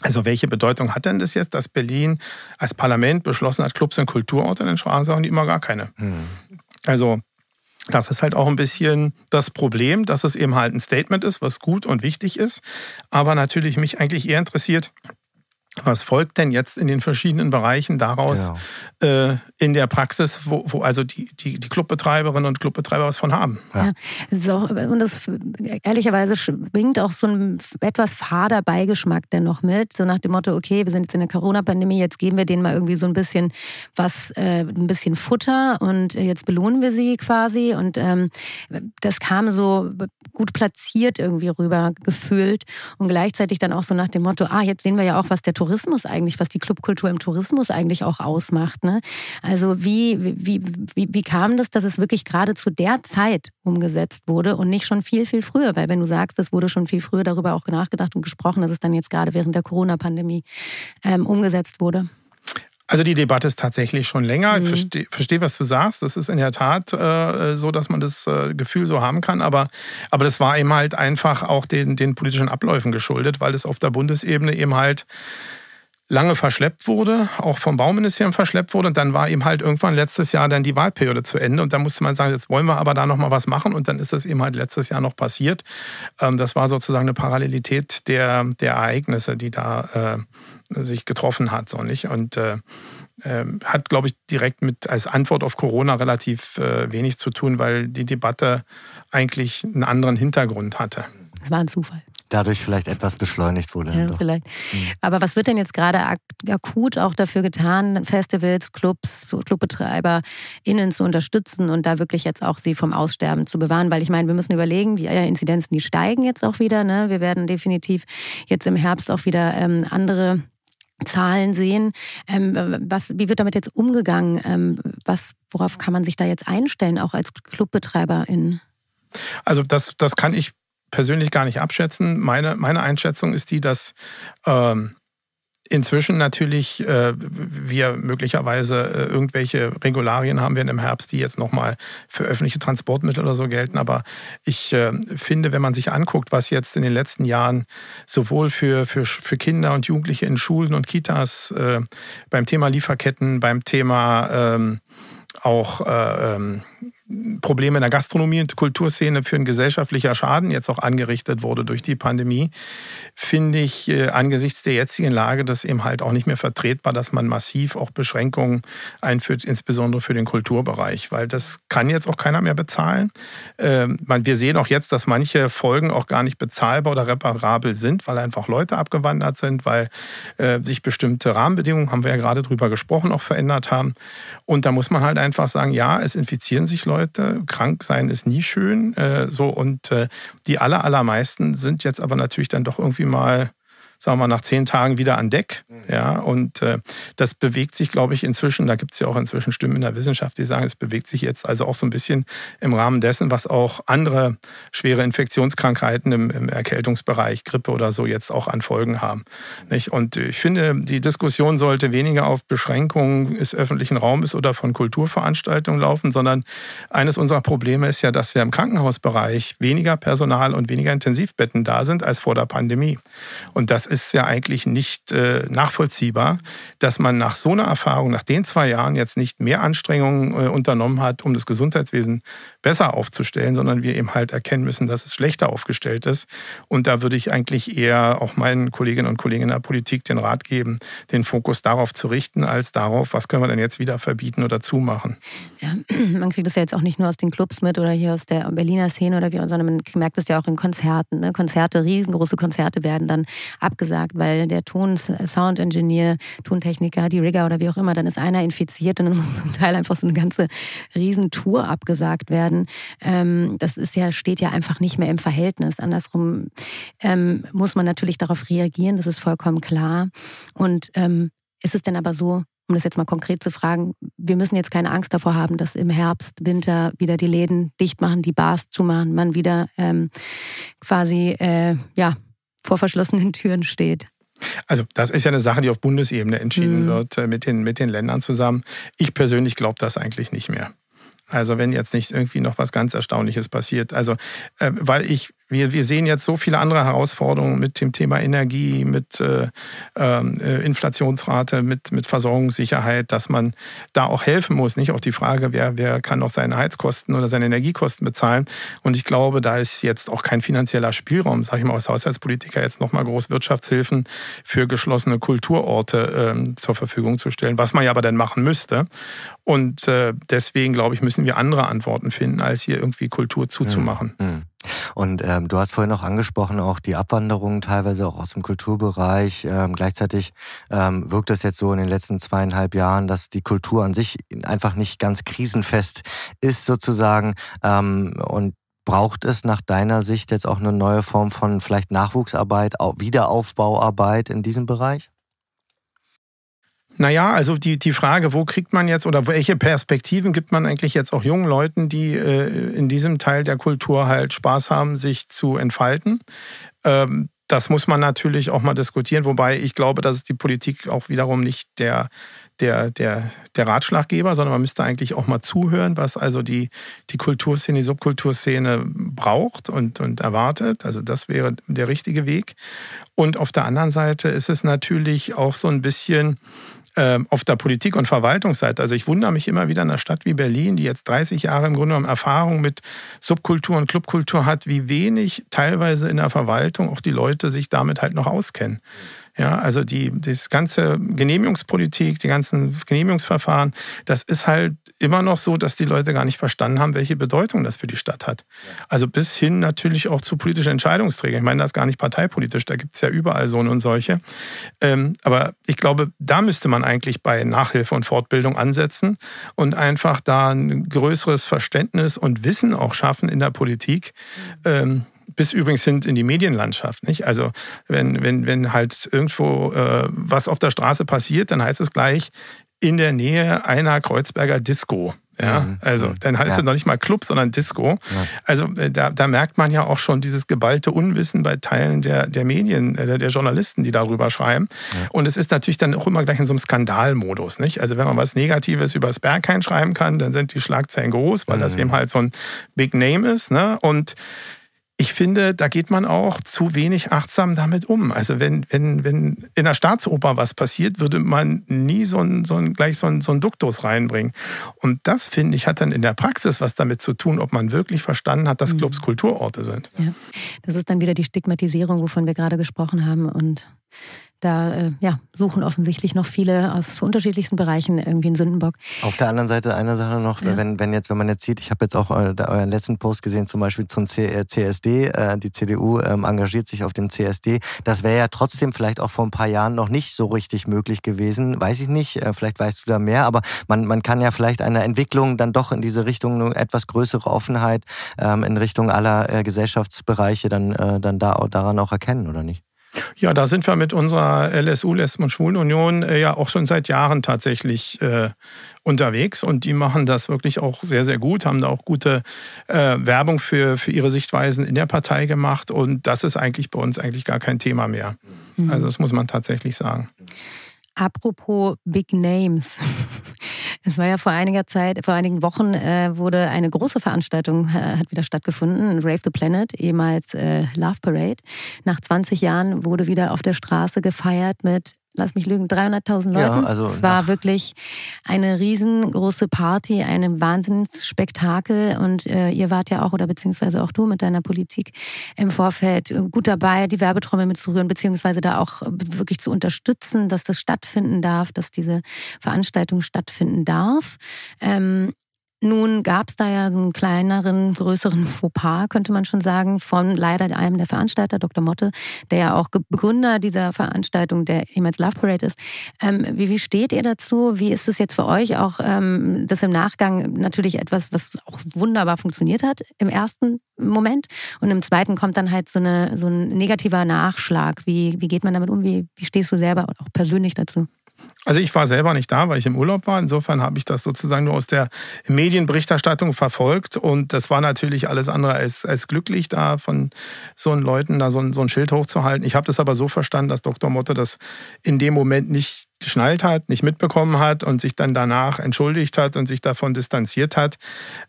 also welche Bedeutung hat denn das jetzt, dass Berlin als Parlament beschlossen hat, Clubs sind Kulturorte? Dann sagen die immer gar keine. Hm. Also das ist halt auch ein bisschen das Problem, dass es eben halt ein Statement ist, was gut und wichtig ist. Aber natürlich mich eigentlich eher interessiert, was folgt denn jetzt in den verschiedenen Bereichen daraus genau. äh, in der Praxis, wo, wo also die, die, die Clubbetreiberinnen und Clubbetreiber was von haben? Ja. ja. So, und das ehrlicherweise schwingt auch so ein etwas fader Beigeschmack denn noch mit, so nach dem Motto, okay, wir sind jetzt in der Corona-Pandemie, jetzt geben wir denen mal irgendwie so ein bisschen was, äh, ein bisschen Futter und jetzt belohnen wir sie quasi. Und ähm, das kam so gut platziert irgendwie rüber gefühlt und gleichzeitig dann auch so nach dem Motto, ah, jetzt sehen wir ja auch, was der Tourismus Tourismus eigentlich, was die Clubkultur im Tourismus eigentlich auch ausmacht. Ne? Also wie, wie, wie, wie kam das, dass es wirklich gerade zu der Zeit umgesetzt wurde und nicht schon viel, viel früher? Weil wenn du sagst, es wurde schon viel früher darüber auch nachgedacht und gesprochen, dass es dann jetzt gerade während der Corona-Pandemie ähm, umgesetzt wurde. Also die Debatte ist tatsächlich schon länger. Mhm. Ich verstehe, versteh, was du sagst. Das ist in der Tat äh, so, dass man das äh, Gefühl so haben kann. Aber, aber das war eben halt einfach auch den, den politischen Abläufen geschuldet, weil es auf der Bundesebene eben halt lange verschleppt wurde, auch vom Bauministerium verschleppt wurde. Und dann war eben halt irgendwann letztes Jahr dann die Wahlperiode zu Ende. Und dann musste man sagen, jetzt wollen wir aber da nochmal was machen. Und dann ist das eben halt letztes Jahr noch passiert. Ähm, das war sozusagen eine Parallelität der, der Ereignisse, die da äh, sich getroffen hat. So nicht? Und äh, äh, hat, glaube ich, direkt mit als Antwort auf Corona relativ äh, wenig zu tun, weil die Debatte eigentlich einen anderen Hintergrund hatte. Es war ein Zufall dadurch vielleicht etwas beschleunigt wurde. Ja, vielleicht. Mhm. Aber was wird denn jetzt gerade akut auch dafür getan, Festivals, Clubs, ClubbetreiberInnen zu unterstützen und da wirklich jetzt auch sie vom Aussterben zu bewahren? Weil ich meine, wir müssen überlegen, die Inzidenzen, die steigen jetzt auch wieder. Ne? Wir werden definitiv jetzt im Herbst auch wieder ähm, andere Zahlen sehen. Ähm, was, wie wird damit jetzt umgegangen? Ähm, was, worauf kann man sich da jetzt einstellen, auch als Clubbetreiberin? Also das, das kann ich persönlich gar nicht abschätzen. Meine, meine Einschätzung ist die, dass ähm, inzwischen natürlich äh, wir möglicherweise äh, irgendwelche Regularien haben werden im Herbst, die jetzt nochmal für öffentliche Transportmittel oder so gelten. Aber ich äh, finde, wenn man sich anguckt, was jetzt in den letzten Jahren sowohl für, für, für Kinder und Jugendliche in Schulen und Kitas äh, beim Thema Lieferketten, beim Thema ähm, auch äh, ähm, Probleme in der Gastronomie und Kulturszene für ein gesellschaftlicher Schaden jetzt auch angerichtet wurde durch die Pandemie, finde ich äh, angesichts der jetzigen Lage das eben halt auch nicht mehr vertretbar, dass man massiv auch Beschränkungen einführt, insbesondere für den Kulturbereich, weil das kann jetzt auch keiner mehr bezahlen. Ähm, wir sehen auch jetzt, dass manche Folgen auch gar nicht bezahlbar oder reparabel sind, weil einfach Leute abgewandert sind, weil äh, sich bestimmte Rahmenbedingungen, haben wir ja gerade drüber gesprochen, auch verändert haben. Und da muss man halt einfach sagen, ja, es infizieren sich Leute Leute. Krank sein ist nie schön. Äh, so und äh, die aller, allermeisten sind jetzt aber natürlich dann doch irgendwie mal sagen wir mal, nach zehn Tagen wieder an Deck. Mhm. Ja, und äh, das bewegt sich, glaube ich, inzwischen, da gibt es ja auch inzwischen Stimmen in der Wissenschaft, die sagen, es bewegt sich jetzt also auch so ein bisschen im Rahmen dessen, was auch andere schwere Infektionskrankheiten im, im Erkältungsbereich, Grippe oder so jetzt auch an Folgen haben. Nicht? Und ich finde, die Diskussion sollte weniger auf Beschränkungen des öffentlichen Raumes oder von Kulturveranstaltungen laufen, sondern eines unserer Probleme ist ja, dass wir im Krankenhausbereich weniger Personal und weniger Intensivbetten da sind als vor der Pandemie. Und das ist ja eigentlich nicht äh, nachvollziehbar, dass man nach so einer Erfahrung, nach den zwei Jahren jetzt nicht mehr Anstrengungen äh, unternommen hat, um das Gesundheitswesen besser aufzustellen, sondern wir eben halt erkennen müssen, dass es schlechter aufgestellt ist. Und da würde ich eigentlich eher auch meinen Kolleginnen und Kollegen in der Politik den Rat geben, den Fokus darauf zu richten, als darauf, was können wir denn jetzt wieder verbieten oder zumachen. Ja, man kriegt es ja jetzt auch nicht nur aus den Clubs mit oder hier aus der Berliner Szene oder wie, sondern man merkt es ja auch in Konzerten. Ne? Konzerte, riesengroße Konzerte werden dann abgesagt, weil der Ton, Sound Engineer, Tontechniker, die Rigger oder wie auch immer, dann ist einer infiziert und dann muss zum Teil einfach so eine ganze Riesentour abgesagt werden. Ähm, das ist ja, steht ja einfach nicht mehr im Verhältnis. Andersrum ähm, muss man natürlich darauf reagieren, das ist vollkommen klar. Und ähm, ist es denn aber so, um das jetzt mal konkret zu fragen, wir müssen jetzt keine Angst davor haben, dass im Herbst, Winter wieder die Läden dicht machen, die Bars zumachen, man wieder ähm, quasi äh, ja, vor verschlossenen Türen steht. Also das ist ja eine Sache, die auf Bundesebene entschieden mhm. wird äh, mit, den, mit den Ländern zusammen. Ich persönlich glaube das eigentlich nicht mehr. Also wenn jetzt nicht irgendwie noch was ganz Erstaunliches passiert. Also, äh, weil ich wir, wir sehen jetzt so viele andere Herausforderungen mit dem Thema Energie, mit äh, ähm, äh, Inflationsrate, mit, mit Versorgungssicherheit, dass man da auch helfen muss. Nicht auch die Frage, wer, wer kann noch seine Heizkosten oder seine Energiekosten bezahlen. Und ich glaube, da ist jetzt auch kein finanzieller Spielraum, sage ich mal als Haushaltspolitiker, jetzt nochmal groß Wirtschaftshilfen für geschlossene Kulturorte ähm, zur Verfügung zu stellen, was man ja aber dann machen müsste. Und äh, deswegen, glaube ich, müssen wir andere Antworten finden, als hier irgendwie Kultur zuzumachen. Mhm. Und ähm, du hast vorhin auch angesprochen, auch die Abwanderung teilweise auch aus dem Kulturbereich. Ähm, gleichzeitig ähm, wirkt es jetzt so in den letzten zweieinhalb Jahren, dass die Kultur an sich einfach nicht ganz krisenfest ist sozusagen. Ähm, und Braucht es nach deiner Sicht jetzt auch eine neue Form von vielleicht Nachwuchsarbeit, Wiederaufbauarbeit in diesem Bereich? Naja, also die, die Frage, wo kriegt man jetzt oder welche Perspektiven gibt man eigentlich jetzt auch jungen Leuten, die äh, in diesem Teil der Kultur halt Spaß haben, sich zu entfalten? Ähm, das muss man natürlich auch mal diskutieren, wobei ich glaube, dass die Politik auch wiederum nicht der, der, der, der Ratschlaggeber, sondern man müsste eigentlich auch mal zuhören, was also die, die Kulturszene, die Subkulturszene braucht und, und erwartet. Also das wäre der richtige Weg. Und auf der anderen Seite ist es natürlich auch so ein bisschen auf der Politik- und Verwaltungsseite. Also ich wundere mich immer wieder in einer Stadt wie Berlin, die jetzt 30 Jahre im Grunde genommen Erfahrung mit Subkultur und Clubkultur hat, wie wenig teilweise in der Verwaltung auch die Leute sich damit halt noch auskennen. Ja, also die, das ganze Genehmigungspolitik, die ganzen Genehmigungsverfahren, das ist halt immer noch so, dass die Leute gar nicht verstanden haben, welche Bedeutung das für die Stadt hat. Also bis hin natürlich auch zu politischen Entscheidungsträgern. Ich meine das gar nicht parteipolitisch, da gibt es ja überall so und solche. Ähm, aber ich glaube, da müsste man eigentlich bei Nachhilfe und Fortbildung ansetzen und einfach da ein größeres Verständnis und Wissen auch schaffen in der Politik. Ähm, bis übrigens hin in die Medienlandschaft. Nicht? Also wenn, wenn, wenn halt irgendwo äh, was auf der Straße passiert, dann heißt es gleich in der Nähe einer Kreuzberger Disco. Ja, mhm. also mhm. dann heißt ja. es noch nicht mal Club, sondern Disco. Ja. Also äh, da, da merkt man ja auch schon dieses geballte Unwissen bei Teilen der, der Medien, äh, der Journalisten, die darüber schreiben. Ja. Und es ist natürlich dann auch immer gleich in so einem Skandalmodus. Nicht? Also wenn man was Negatives über das Berghain schreiben kann, dann sind die Schlagzeilen groß, weil mhm. das eben halt so ein Big Name ist. Ne? Und ich finde, da geht man auch zu wenig achtsam damit um. Also wenn, wenn, wenn in der Staatsoper was passiert, würde man nie so ein, so ein, gleich so ein, so ein Duktus reinbringen. Und das, finde ich, hat dann in der Praxis was damit zu tun, ob man wirklich verstanden hat, dass mhm. Clubs Kulturorte sind. Ja. Das ist dann wieder die Stigmatisierung, wovon wir gerade gesprochen haben. Und da äh, ja, suchen offensichtlich noch viele aus unterschiedlichsten Bereichen irgendwie einen Sündenbock. Auf der anderen Seite eine Sache noch, ja. wenn, wenn jetzt, wenn man jetzt sieht, ich habe jetzt auch euren letzten Post gesehen, zum Beispiel zum CSD, äh, äh, die CDU ähm, engagiert sich auf dem CSD. Das wäre ja trotzdem vielleicht auch vor ein paar Jahren noch nicht so richtig möglich gewesen. Weiß ich nicht, äh, vielleicht weißt du da mehr, aber man, man kann ja vielleicht eine Entwicklung dann doch in diese Richtung, eine etwas größere Offenheit ähm, in Richtung aller äh, Gesellschaftsbereiche dann, äh, dann da, daran auch erkennen, oder nicht? Ja, da sind wir mit unserer LSU, Lesben- und Schwulenunion, äh, ja auch schon seit Jahren tatsächlich äh, unterwegs und die machen das wirklich auch sehr, sehr gut, haben da auch gute äh, Werbung für, für ihre Sichtweisen in der Partei gemacht und das ist eigentlich bei uns eigentlich gar kein Thema mehr. Mhm. Also das muss man tatsächlich sagen. Apropos Big Names. Es war ja vor einiger Zeit, vor einigen Wochen äh, wurde eine große Veranstaltung, äh, hat wieder stattgefunden, Rave the Planet, ehemals äh, Love Parade. Nach 20 Jahren wurde wieder auf der Straße gefeiert mit lass mich lügen, 300.000 Leuten. Ja, also es war wirklich eine riesengroße Party, ein Wahnsinnsspektakel und äh, ihr wart ja auch oder beziehungsweise auch du mit deiner Politik im Vorfeld gut dabei, die Werbetrommel mitzurühren, beziehungsweise da auch wirklich zu unterstützen, dass das stattfinden darf, dass diese Veranstaltung stattfinden darf. Ähm, nun gab es da ja einen kleineren, größeren Fauxpas, könnte man schon sagen, von leider einem der Veranstalter, Dr. Motte, der ja auch Begründer dieser Veranstaltung, der ehemals Love Parade ist. Ähm, wie, wie steht ihr dazu? Wie ist es jetzt für euch auch, ähm, das im Nachgang natürlich etwas, was auch wunderbar funktioniert hat im ersten Moment und im zweiten kommt dann halt so, eine, so ein negativer Nachschlag. Wie, wie geht man damit um? Wie, wie stehst du selber auch persönlich dazu? Also ich war selber nicht da, weil ich im Urlaub war. Insofern habe ich das sozusagen nur aus der Medienberichterstattung verfolgt. Und das war natürlich alles andere als, als glücklich, da von so einen Leuten da so ein, so ein Schild hochzuhalten. Ich habe das aber so verstanden, dass Dr. Motte das in dem Moment nicht geschnallt hat, nicht mitbekommen hat und sich dann danach entschuldigt hat und sich davon distanziert hat.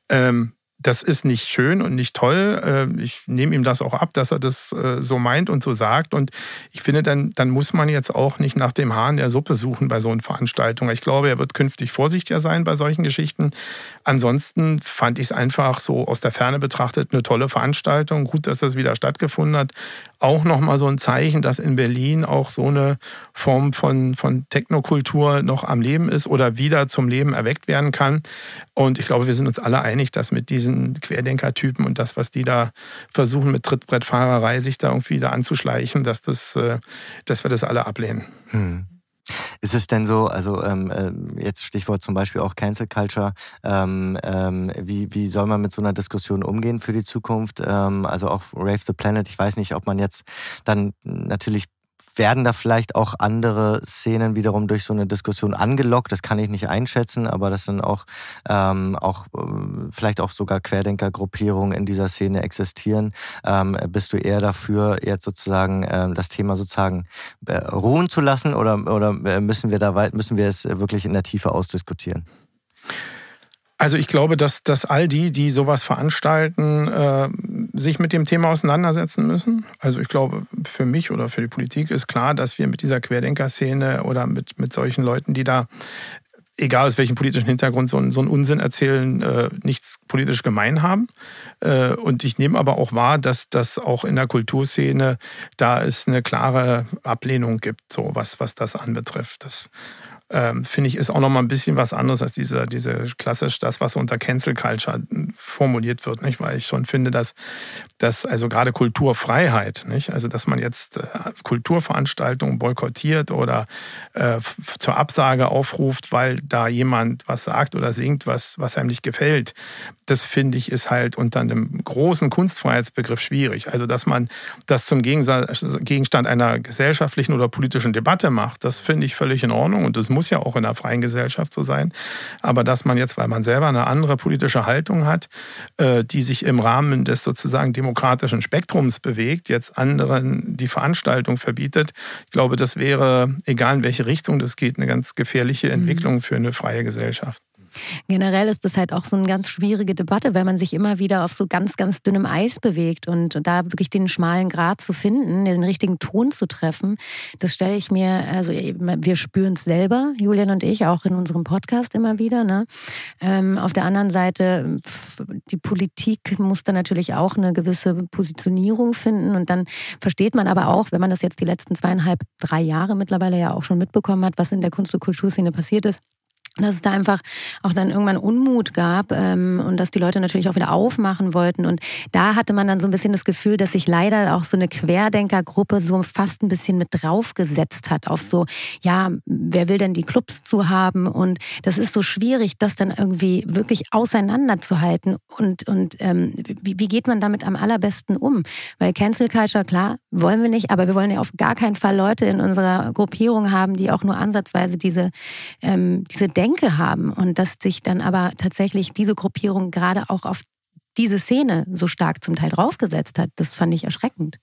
Ähm, das ist nicht schön und nicht toll. Ähm, ich nehme ihm das auch ab, dass er das äh, so meint und so sagt. Und ich finde, dann, dann muss man jetzt auch nicht nach dem Hahn der Suppe suchen bei so einer Veranstaltung. Ich glaube, er wird künftig vorsichtiger sein bei solchen Geschichten. Ansonsten fand ich es einfach so aus der Ferne betrachtet eine tolle Veranstaltung. Gut, dass das wieder stattgefunden hat. Auch nochmal so ein Zeichen, dass in Berlin auch so eine Form von, von Technokultur noch am Leben ist oder wieder zum Leben erweckt werden kann. Und ich glaube, wir sind uns alle einig, dass mit diesen Querdenkertypen und das, was die da versuchen mit Trittbrettfahrerei sich da irgendwie da anzuschleichen, dass, das, äh, dass wir das alle ablehnen. Hm. Ist es denn so, also ähm, äh, jetzt Stichwort zum Beispiel auch Cancel Culture, ähm, ähm, wie, wie soll man mit so einer Diskussion umgehen für die Zukunft? Ähm, also auch Rave the Planet, ich weiß nicht, ob man jetzt dann natürlich werden da vielleicht auch andere Szenen wiederum durch so eine Diskussion angelockt? Das kann ich nicht einschätzen, aber das sind auch, ähm, auch äh, vielleicht auch sogar Querdenkergruppierungen in dieser Szene existieren. Ähm, bist du eher dafür, jetzt sozusagen ähm, das Thema sozusagen äh, ruhen zu lassen oder, oder äh, müssen wir da weit, müssen wir es wirklich in der Tiefe ausdiskutieren? Also ich glaube, dass, dass all die, die sowas veranstalten, äh, sich mit dem Thema auseinandersetzen müssen. Also ich glaube, für mich oder für die Politik ist klar, dass wir mit dieser Querdenker-Szene oder mit, mit solchen Leuten, die da, egal aus welchem politischen Hintergrund, so, so einen Unsinn erzählen, äh, nichts politisch gemein haben. Äh, und ich nehme aber auch wahr, dass das auch in der Kulturszene da es eine klare Ablehnung gibt, so was, was das anbetrifft. Das ähm, finde ich, ist auch nochmal ein bisschen was anderes als diese, diese klassisch, das, was unter Cancel Culture formuliert wird, nicht? Weil ich schon finde, dass, dass also gerade Kulturfreiheit, nicht? Also, dass man jetzt äh, Kulturveranstaltungen boykottiert oder äh, zur Absage aufruft, weil da jemand was sagt oder singt, was, was einem nicht gefällt. Das finde ich, ist halt unter einem großen Kunstfreiheitsbegriff schwierig. Also, dass man das zum Gegenstand einer gesellschaftlichen oder politischen Debatte macht, das finde ich völlig in Ordnung und das muss ja auch in einer freien Gesellschaft so sein. Aber dass man jetzt, weil man selber eine andere politische Haltung hat, äh, die sich im Rahmen des sozusagen demokratischen Spektrums bewegt, jetzt anderen die Veranstaltung verbietet, ich glaube, das wäre, egal in welche Richtung das geht, eine ganz gefährliche mhm. Entwicklung für eine freie Gesellschaft. Generell ist das halt auch so eine ganz schwierige Debatte, weil man sich immer wieder auf so ganz, ganz dünnem Eis bewegt und da wirklich den schmalen Grat zu finden, den richtigen Ton zu treffen, das stelle ich mir, also wir spüren es selber, Julian und ich, auch in unserem Podcast immer wieder. Ne? Ähm, auf der anderen Seite, die Politik muss da natürlich auch eine gewisse Positionierung finden und dann versteht man aber auch, wenn man das jetzt die letzten zweieinhalb, drei Jahre mittlerweile ja auch schon mitbekommen hat, was in der Kunst- und Kulturszene passiert ist, dass es da einfach auch dann irgendwann Unmut gab ähm, und dass die Leute natürlich auch wieder aufmachen wollten. Und da hatte man dann so ein bisschen das Gefühl, dass sich leider auch so eine Querdenkergruppe so fast ein bisschen mit draufgesetzt hat auf so, ja, wer will denn die Clubs zu haben? Und das ist so schwierig, das dann irgendwie wirklich auseinanderzuhalten. Und, und ähm, wie, wie geht man damit am allerbesten um? Weil Cancel Culture, klar, wollen wir nicht, aber wir wollen ja auf gar keinen Fall Leute in unserer Gruppierung haben, die auch nur ansatzweise diese, ähm, diese Denk Denke haben und dass sich dann aber tatsächlich diese Gruppierung gerade auch auf diese Szene so stark zum Teil draufgesetzt hat, das fand ich erschreckend.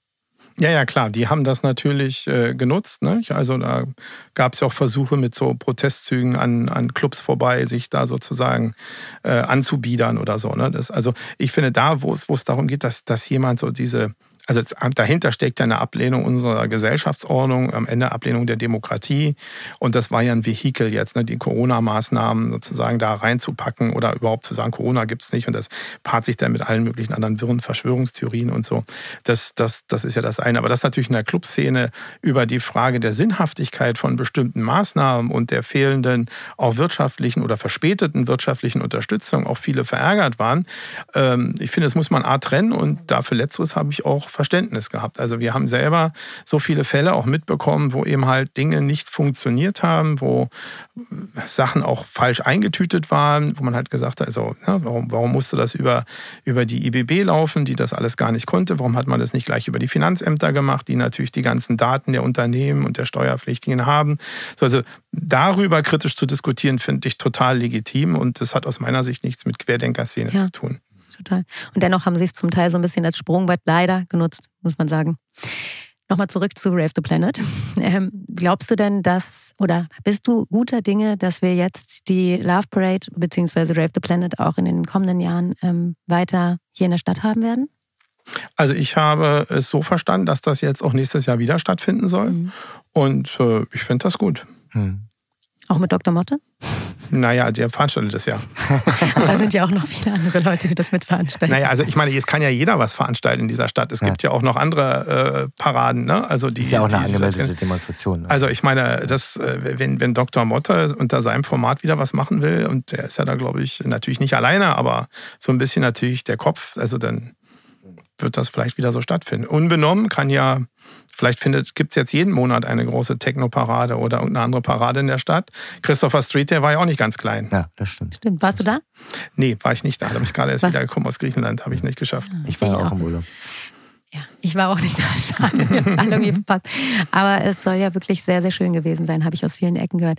Ja, ja, klar, die haben das natürlich äh, genutzt. Ne? Also da gab es ja auch Versuche mit so Protestzügen an, an Clubs vorbei, sich da sozusagen äh, anzubiedern oder so. Ne? Das, also ich finde da, wo es darum geht, dass, dass jemand so diese also dahinter steckt eine Ablehnung unserer Gesellschaftsordnung, am Ende Ablehnung der Demokratie. Und das war ja ein Vehikel jetzt, ne, die Corona-Maßnahmen sozusagen da reinzupacken oder überhaupt zu sagen, Corona gibt's nicht. Und das paart sich dann mit allen möglichen anderen wirren Verschwörungstheorien und so. Das, das, das ist ja das eine. Aber das natürlich in der Clubszene über die Frage der Sinnhaftigkeit von bestimmten Maßnahmen und der fehlenden auch wirtschaftlichen oder verspäteten wirtschaftlichen Unterstützung auch viele verärgert waren. Ähm, ich finde, das muss man A trennen und dafür letzteres habe ich auch Verständnis gehabt. Also wir haben selber so viele Fälle auch mitbekommen, wo eben halt Dinge nicht funktioniert haben, wo Sachen auch falsch eingetütet waren, wo man halt gesagt hat, also ja, warum, warum musste das über, über die IBB laufen, die das alles gar nicht konnte? Warum hat man das nicht gleich über die Finanzämter gemacht, die natürlich die ganzen Daten der Unternehmen und der Steuerpflichtigen haben? So, also darüber kritisch zu diskutieren, finde ich total legitim und das hat aus meiner Sicht nichts mit Querdenker-Szene ja. zu tun total. Und dennoch haben sie es zum Teil so ein bisschen als Sprungbrett leider genutzt, muss man sagen. nochmal zurück zu Rave the Planet. Ähm, glaubst du denn, dass, oder bist du guter Dinge, dass wir jetzt die Love Parade bzw. Rave the Planet auch in den kommenden Jahren ähm, weiter hier in der Stadt haben werden? Also ich habe es so verstanden, dass das jetzt auch nächstes Jahr wieder stattfinden soll. Mhm. Und äh, ich finde das gut. Mhm. Auch mit Dr. Motte? Naja, der veranstaltet das ja. da sind ja auch noch viele andere Leute, die das mitveranstalten. Naja, also ich meine, jetzt kann ja jeder was veranstalten in dieser Stadt. Es ja. gibt ja auch noch andere äh, Paraden. Ne? Also die, ist ja auch eine angemeldete Demonstration. Ne? Also ich meine, das, äh, wenn, wenn Dr. Motte unter seinem Format wieder was machen will, und der ist ja da, glaube ich, natürlich nicht alleine, aber so ein bisschen natürlich der Kopf, also dann wird das vielleicht wieder so stattfinden. Unbenommen kann ja Vielleicht gibt es jetzt jeden Monat eine große Techno-Parade oder irgendeine andere Parade in der Stadt. Christopher Street, der war ja auch nicht ganz klein. Ja, das stimmt. Stimmt. Warst du da? Nee, war ich nicht da. Da bin ich gerade erst wiedergekommen aus Griechenland. Habe ich nicht geschafft. Ich war ja auch im Urlaub. Ja, ich war auch nicht da. Schade, wir haben es alle irgendwie verpasst. Aber es soll ja wirklich sehr, sehr schön gewesen sein, habe ich aus vielen Ecken gehört.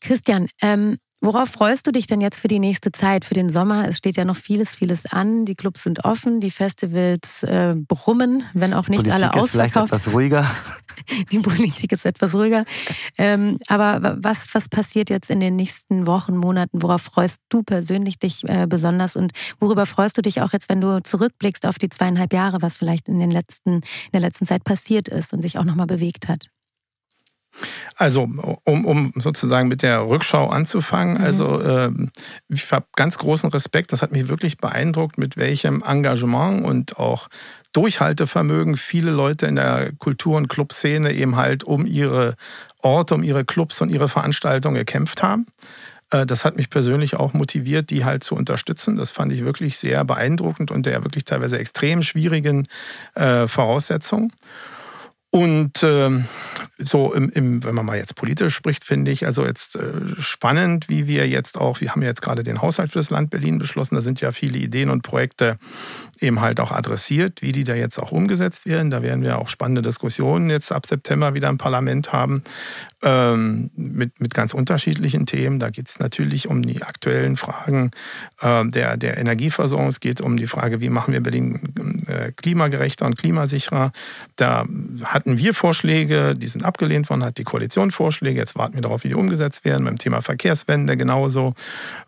Christian, ähm, Worauf freust du dich denn jetzt für die nächste Zeit, für den Sommer? Es steht ja noch vieles, vieles an. Die Clubs sind offen, die Festivals äh, brummen, wenn auch nicht Politik alle ausverkauft. Ist vielleicht etwas ruhiger. Die Politik ist etwas ruhiger. Ähm, aber was, was passiert jetzt in den nächsten Wochen, Monaten? Worauf freust du persönlich dich äh, besonders? Und worüber freust du dich auch jetzt, wenn du zurückblickst auf die zweieinhalb Jahre, was vielleicht in, den letzten, in der letzten Zeit passiert ist und sich auch nochmal bewegt hat? Also, um, um sozusagen mit der Rückschau anzufangen, mhm. also äh, ich habe ganz großen Respekt, das hat mich wirklich beeindruckt, mit welchem Engagement und auch Durchhaltevermögen viele Leute in der Kultur- und Clubszene eben halt um ihre Orte, um ihre Clubs und ihre Veranstaltungen gekämpft haben. Äh, das hat mich persönlich auch motiviert, die halt zu unterstützen. Das fand ich wirklich sehr beeindruckend und der wirklich teilweise extrem schwierigen äh, Voraussetzungen. Und ähm, so, im, im, wenn man mal jetzt politisch spricht, finde ich also jetzt äh, spannend, wie wir jetzt auch, wir haben jetzt gerade den Haushalt für das Land Berlin beschlossen, da sind ja viele Ideen und Projekte eben halt auch adressiert, wie die da jetzt auch umgesetzt werden. Da werden wir auch spannende Diskussionen jetzt ab September wieder im Parlament haben ähm, mit, mit ganz unterschiedlichen Themen. Da geht es natürlich um die aktuellen Fragen äh, der, der Energieversorgung. Es geht um die Frage, wie machen wir Berlin äh, klimagerechter und klimasicherer. Da hatten wir Vorschläge, die sind abgelehnt worden, hat die Koalition Vorschläge. Jetzt warten wir darauf, wie die umgesetzt werden. Beim Thema Verkehrswende genauso.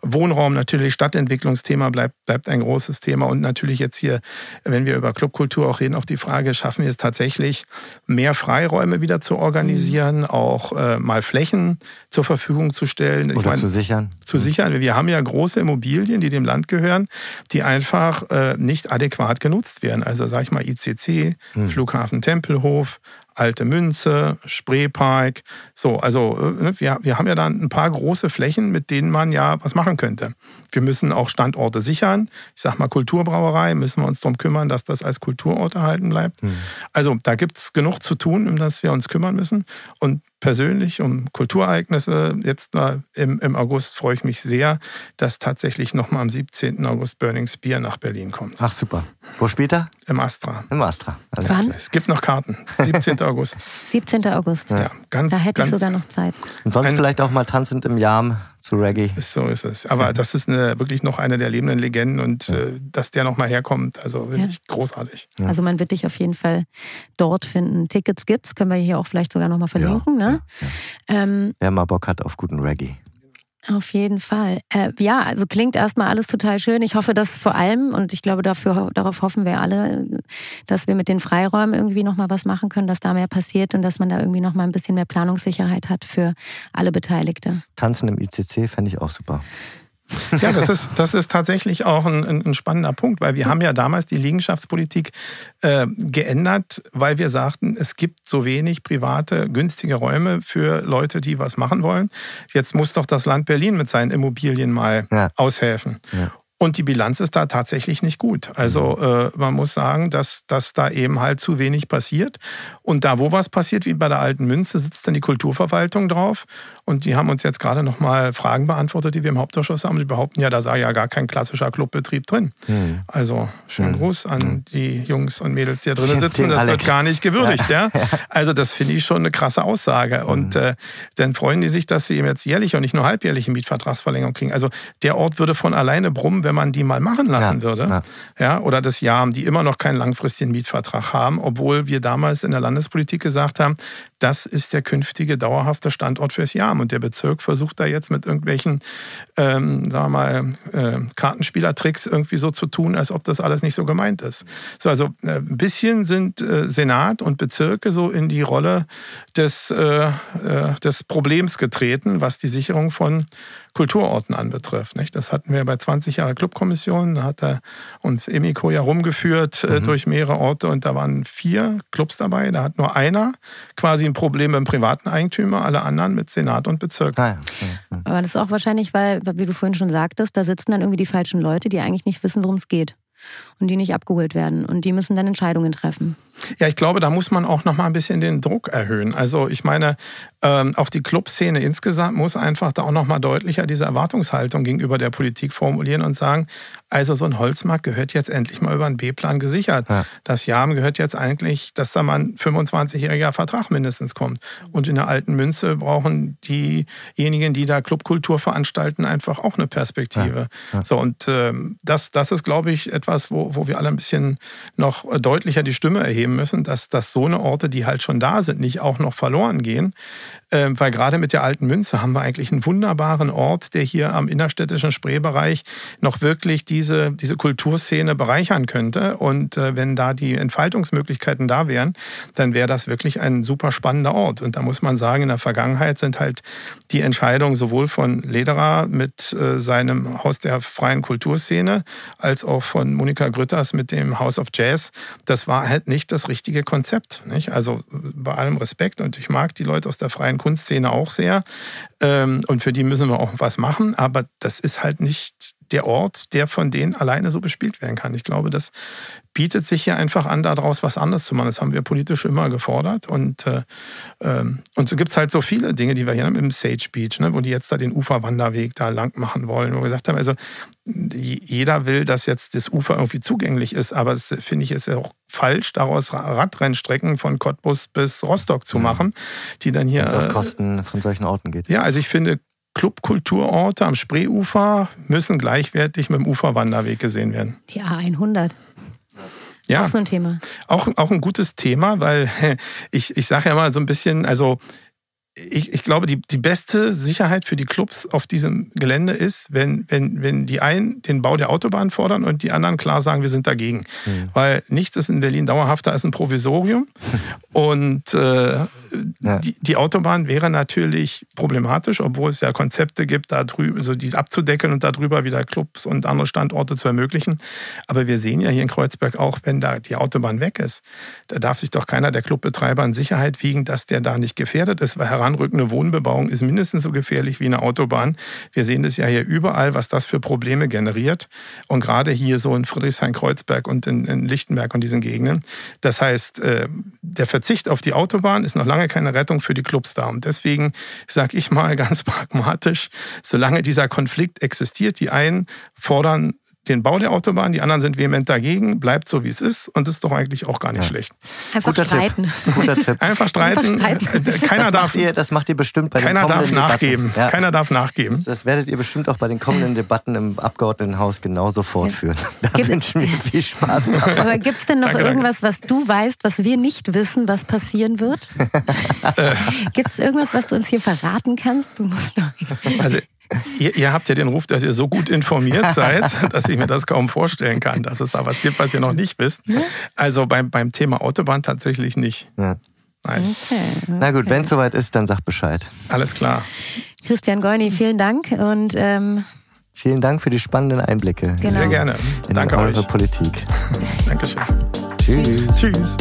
Wohnraum natürlich, Stadtentwicklungsthema bleibt, bleibt ein großes Thema. Und natürlich jetzt hier, wenn wir über Clubkultur auch reden, auch die Frage, schaffen wir es tatsächlich, mehr Freiräume wieder zu organisieren, auch äh, äh, mal Flächen zur Verfügung zu stellen. Oder meine, zu sichern. Zu sichern. Wir haben ja große Immobilien, die dem Land gehören, die einfach äh, nicht adäquat genutzt werden. Also sage ich mal ICC, hm. Flughafen Tempelhof, Alte Münze, Spreepark. So, also äh, ne, wir, wir haben ja da ein paar große Flächen, mit denen man ja was machen könnte. Wir müssen auch Standorte sichern. Ich sage mal Kulturbrauerei, müssen wir uns darum kümmern, dass das als Kulturort erhalten bleibt. Mhm. Also da gibt es genug zu tun, um das wir uns kümmern müssen. Und persönlich um Kulturereignisse. Jetzt im, im August freue ich mich sehr, dass tatsächlich nochmal am 17. August Burning Spear nach Berlin kommt. Ach super. Wo spielt er? Im Astra. Im Astra. Alles Wann? Es gibt noch Karten. 17. August. 17. August. Ja, ganz, da hätte ganz, ich sogar noch Zeit. Und sonst ein, vielleicht auch mal tanzend im Jam zu Reggae. So ist es. Aber das ist eine, wirklich noch eine der lebenden Legenden und ja. äh, dass der nochmal herkommt, also wirklich ja. großartig. Ja. Also man wird dich auf jeden Fall dort finden. Tickets gibt's, können wir hier auch vielleicht sogar nochmal verlinken. Ne? Ähm, Wer mal Bock hat auf guten Reggae. Auf jeden Fall. Äh, ja, also klingt erstmal alles total schön. Ich hoffe, dass vor allem, und ich glaube, dafür, darauf hoffen wir alle, dass wir mit den Freiräumen irgendwie nochmal was machen können, dass da mehr passiert und dass man da irgendwie nochmal ein bisschen mehr Planungssicherheit hat für alle Beteiligte. Tanzen im ICC fände ich auch super. Ja, das ist, das ist tatsächlich auch ein, ein spannender Punkt, weil wir haben ja damals die Liegenschaftspolitik äh, geändert, weil wir sagten, es gibt so wenig private, günstige Räume für Leute, die was machen wollen. Jetzt muss doch das Land Berlin mit seinen Immobilien mal ja. aushelfen. Ja. Und die Bilanz ist da tatsächlich nicht gut. Also mhm. äh, man muss sagen, dass, dass da eben halt zu wenig passiert. Und da, wo was passiert, wie bei der alten Münze, sitzt dann die Kulturverwaltung drauf Und die haben uns jetzt gerade nochmal Fragen beantwortet, die wir im Hauptausschuss haben. Die behaupten ja, da sei ja gar kein klassischer Clubbetrieb drin. Hm. Also schönen hm. Gruß an hm. die Jungs und Mädels, die da drin sitzen. Das wird gar nicht gewürdigt. Ja. ja. Also das finde ich schon eine krasse Aussage. Hm. Und äh, dann freuen die sich, dass sie eben jetzt jährlich und nicht nur halbjährliche Mietvertragsverlängerung kriegen. Also der Ort würde von alleine brummen, wenn man die mal machen lassen ja. würde. Ja. ja. Oder das Jahr, die immer noch keinen langfristigen Mietvertrag haben, obwohl wir damals in der Landespolitik gesagt haben, das ist der künftige dauerhafte Standort fürs Jahr. Und der Bezirk versucht da jetzt mit irgendwelchen, ähm, sagen wir mal, äh, Kartenspielertricks irgendwie so zu tun, als ob das alles nicht so gemeint ist. So, also äh, ein bisschen sind äh, Senat und Bezirke so in die Rolle des, äh, äh, des Problems getreten, was die Sicherung von Kulturorten anbetrifft. Nicht? Das hatten wir bei 20 Jahre Clubkommission, da hat er uns Emiko ja rumgeführt äh, mhm. durch mehrere Orte und da waren vier Clubs dabei. Da hat nur einer quasi ein Problem mit dem privaten Eigentümer, alle anderen mit Senat und Bezirk. Ah, ja. Aber das ist auch wahrscheinlich, weil, wie du vorhin schon sagtest, da sitzen dann irgendwie die falschen Leute, die eigentlich nicht wissen, worum es geht und die nicht abgeholt werden und die müssen dann Entscheidungen treffen. Ja, ich glaube, da muss man auch noch mal ein bisschen den Druck erhöhen. Also ich meine, ähm, auch die Clubszene insgesamt muss einfach da auch noch mal deutlicher diese Erwartungshaltung gegenüber der Politik formulieren und sagen, also so ein Holzmarkt gehört jetzt endlich mal über einen B-Plan gesichert. Ja. Das Jahr gehört jetzt eigentlich, dass da mal ein 25-jähriger Vertrag mindestens kommt. Und in der alten Münze brauchen diejenigen, die da Clubkultur veranstalten, einfach auch eine Perspektive. Ja. Ja. So und ähm, das, das ist, glaube ich, etwas, wo, wo wir alle ein bisschen noch deutlicher die Stimme erheben müssen, dass, dass so eine Orte, die halt schon da sind, nicht auch noch verloren gehen. Ähm, weil gerade mit der alten Münze haben wir eigentlich einen wunderbaren Ort, der hier am innerstädtischen Spreebereich noch wirklich diese, diese Kulturszene bereichern könnte. Und äh, wenn da die Entfaltungsmöglichkeiten da wären, dann wäre das wirklich ein super spannender Ort. Und da muss man sagen, in der Vergangenheit sind halt die Entscheidungen sowohl von Lederer mit äh, seinem Haus der freien Kulturszene als auch von Monika Grütters mit dem House of Jazz, das war halt nicht das richtige Konzept. Nicht? Also bei allem Respekt und ich mag die Leute aus der freien Kunstszene auch sehr und für die müssen wir auch was machen, aber das ist halt nicht der Ort, der von denen alleine so bespielt werden kann. Ich glaube, das bietet sich hier einfach an, daraus was anderes zu machen. Das haben wir politisch immer gefordert. Und, äh, ähm, und so gibt es halt so viele Dinge, die wir hier haben im Sage Beach, ne, wo die jetzt da den Uferwanderweg da lang machen wollen, wo wir gesagt haben, also jeder will, dass jetzt das Ufer irgendwie zugänglich ist, aber es finde ich ist ja auch falsch, daraus Radrennstrecken von Cottbus bis Rostock zu mhm. machen, die dann hier. Wenn es auf Kosten von solchen Orten geht. Ja, also ich finde, Clubkulturorte am Spreeufer müssen gleichwertig mit dem Uferwanderweg gesehen werden. Die A100. Ja, auch so ein Thema. Auch, auch ein gutes Thema, weil ich, ich sage ja mal so ein bisschen, also ich, ich glaube, die, die beste Sicherheit für die Clubs auf diesem Gelände ist, wenn, wenn, wenn die einen den Bau der Autobahn fordern und die anderen klar sagen, wir sind dagegen. Mhm. Weil nichts ist in Berlin dauerhafter als ein Provisorium. und äh, ja. die, die, Autobahn wäre natürlich problematisch, obwohl es ja Konzepte gibt, da drüber, also die abzudecken und darüber wieder Clubs und andere Standorte zu ermöglichen. Aber wir sehen ja hier in Kreuzberg auch, wenn da die Autobahn weg ist, da darf sich doch keiner der Clubbetreiber in Sicherheit wiegen, dass der da nicht gefährdet ist, weil heranrückende Wohnbebauung ist mindestens so gefährlich wie eine Autobahn. Wir sehen das ja hier überall, was das für Probleme generiert. Und gerade hier so in Friedrichshain-Kreuzberg und in, in Lichtenberg und diesen Gegenden. Das heißt, äh, der Verzicht auf die Autobahn ist noch lange keine Rettung für die Clubs da. Und deswegen sage ich mal ganz pragmatisch, solange dieser Konflikt existiert, die einen fordern den Bau der Autobahn, die anderen sind vehement dagegen, bleibt so wie es ist und ist doch eigentlich auch gar nicht ja. schlecht. Einfach Guter streiten. Tipp. Guter Tipp. Einfach streiten. Einfach streiten. Keiner das darf. Ihr, das macht ihr bestimmt bei keiner den kommenden darf nachgeben. Ja. Keiner darf nachgeben. Das, das, werdet ihr bestimmt auch bei den kommenden Debatten im Abgeordnetenhaus genauso fortführen. Da gibt, wünschen wir viel Spaß. Dabei. Aber gibt es denn noch danke, irgendwas, was du weißt, was wir nicht wissen, was passieren wird? gibt es irgendwas, was du uns hier verraten kannst? Du musst noch. Also Ihr, ihr, habt ja den Ruf, dass ihr so gut informiert seid, dass ich mir das kaum vorstellen kann, dass es da was gibt, was ihr noch nicht wisst. Also beim, beim Thema Autobahn tatsächlich nicht. Ja. Nein. Okay, okay. Na gut, wenn es soweit ist, dann sagt Bescheid. Alles klar. Christian Goini, vielen Dank und ähm vielen Dank für die spannenden Einblicke. Genau. Sehr gerne. In Danke eure euch. Politik. Dankeschön. Tschüss. Tschüss.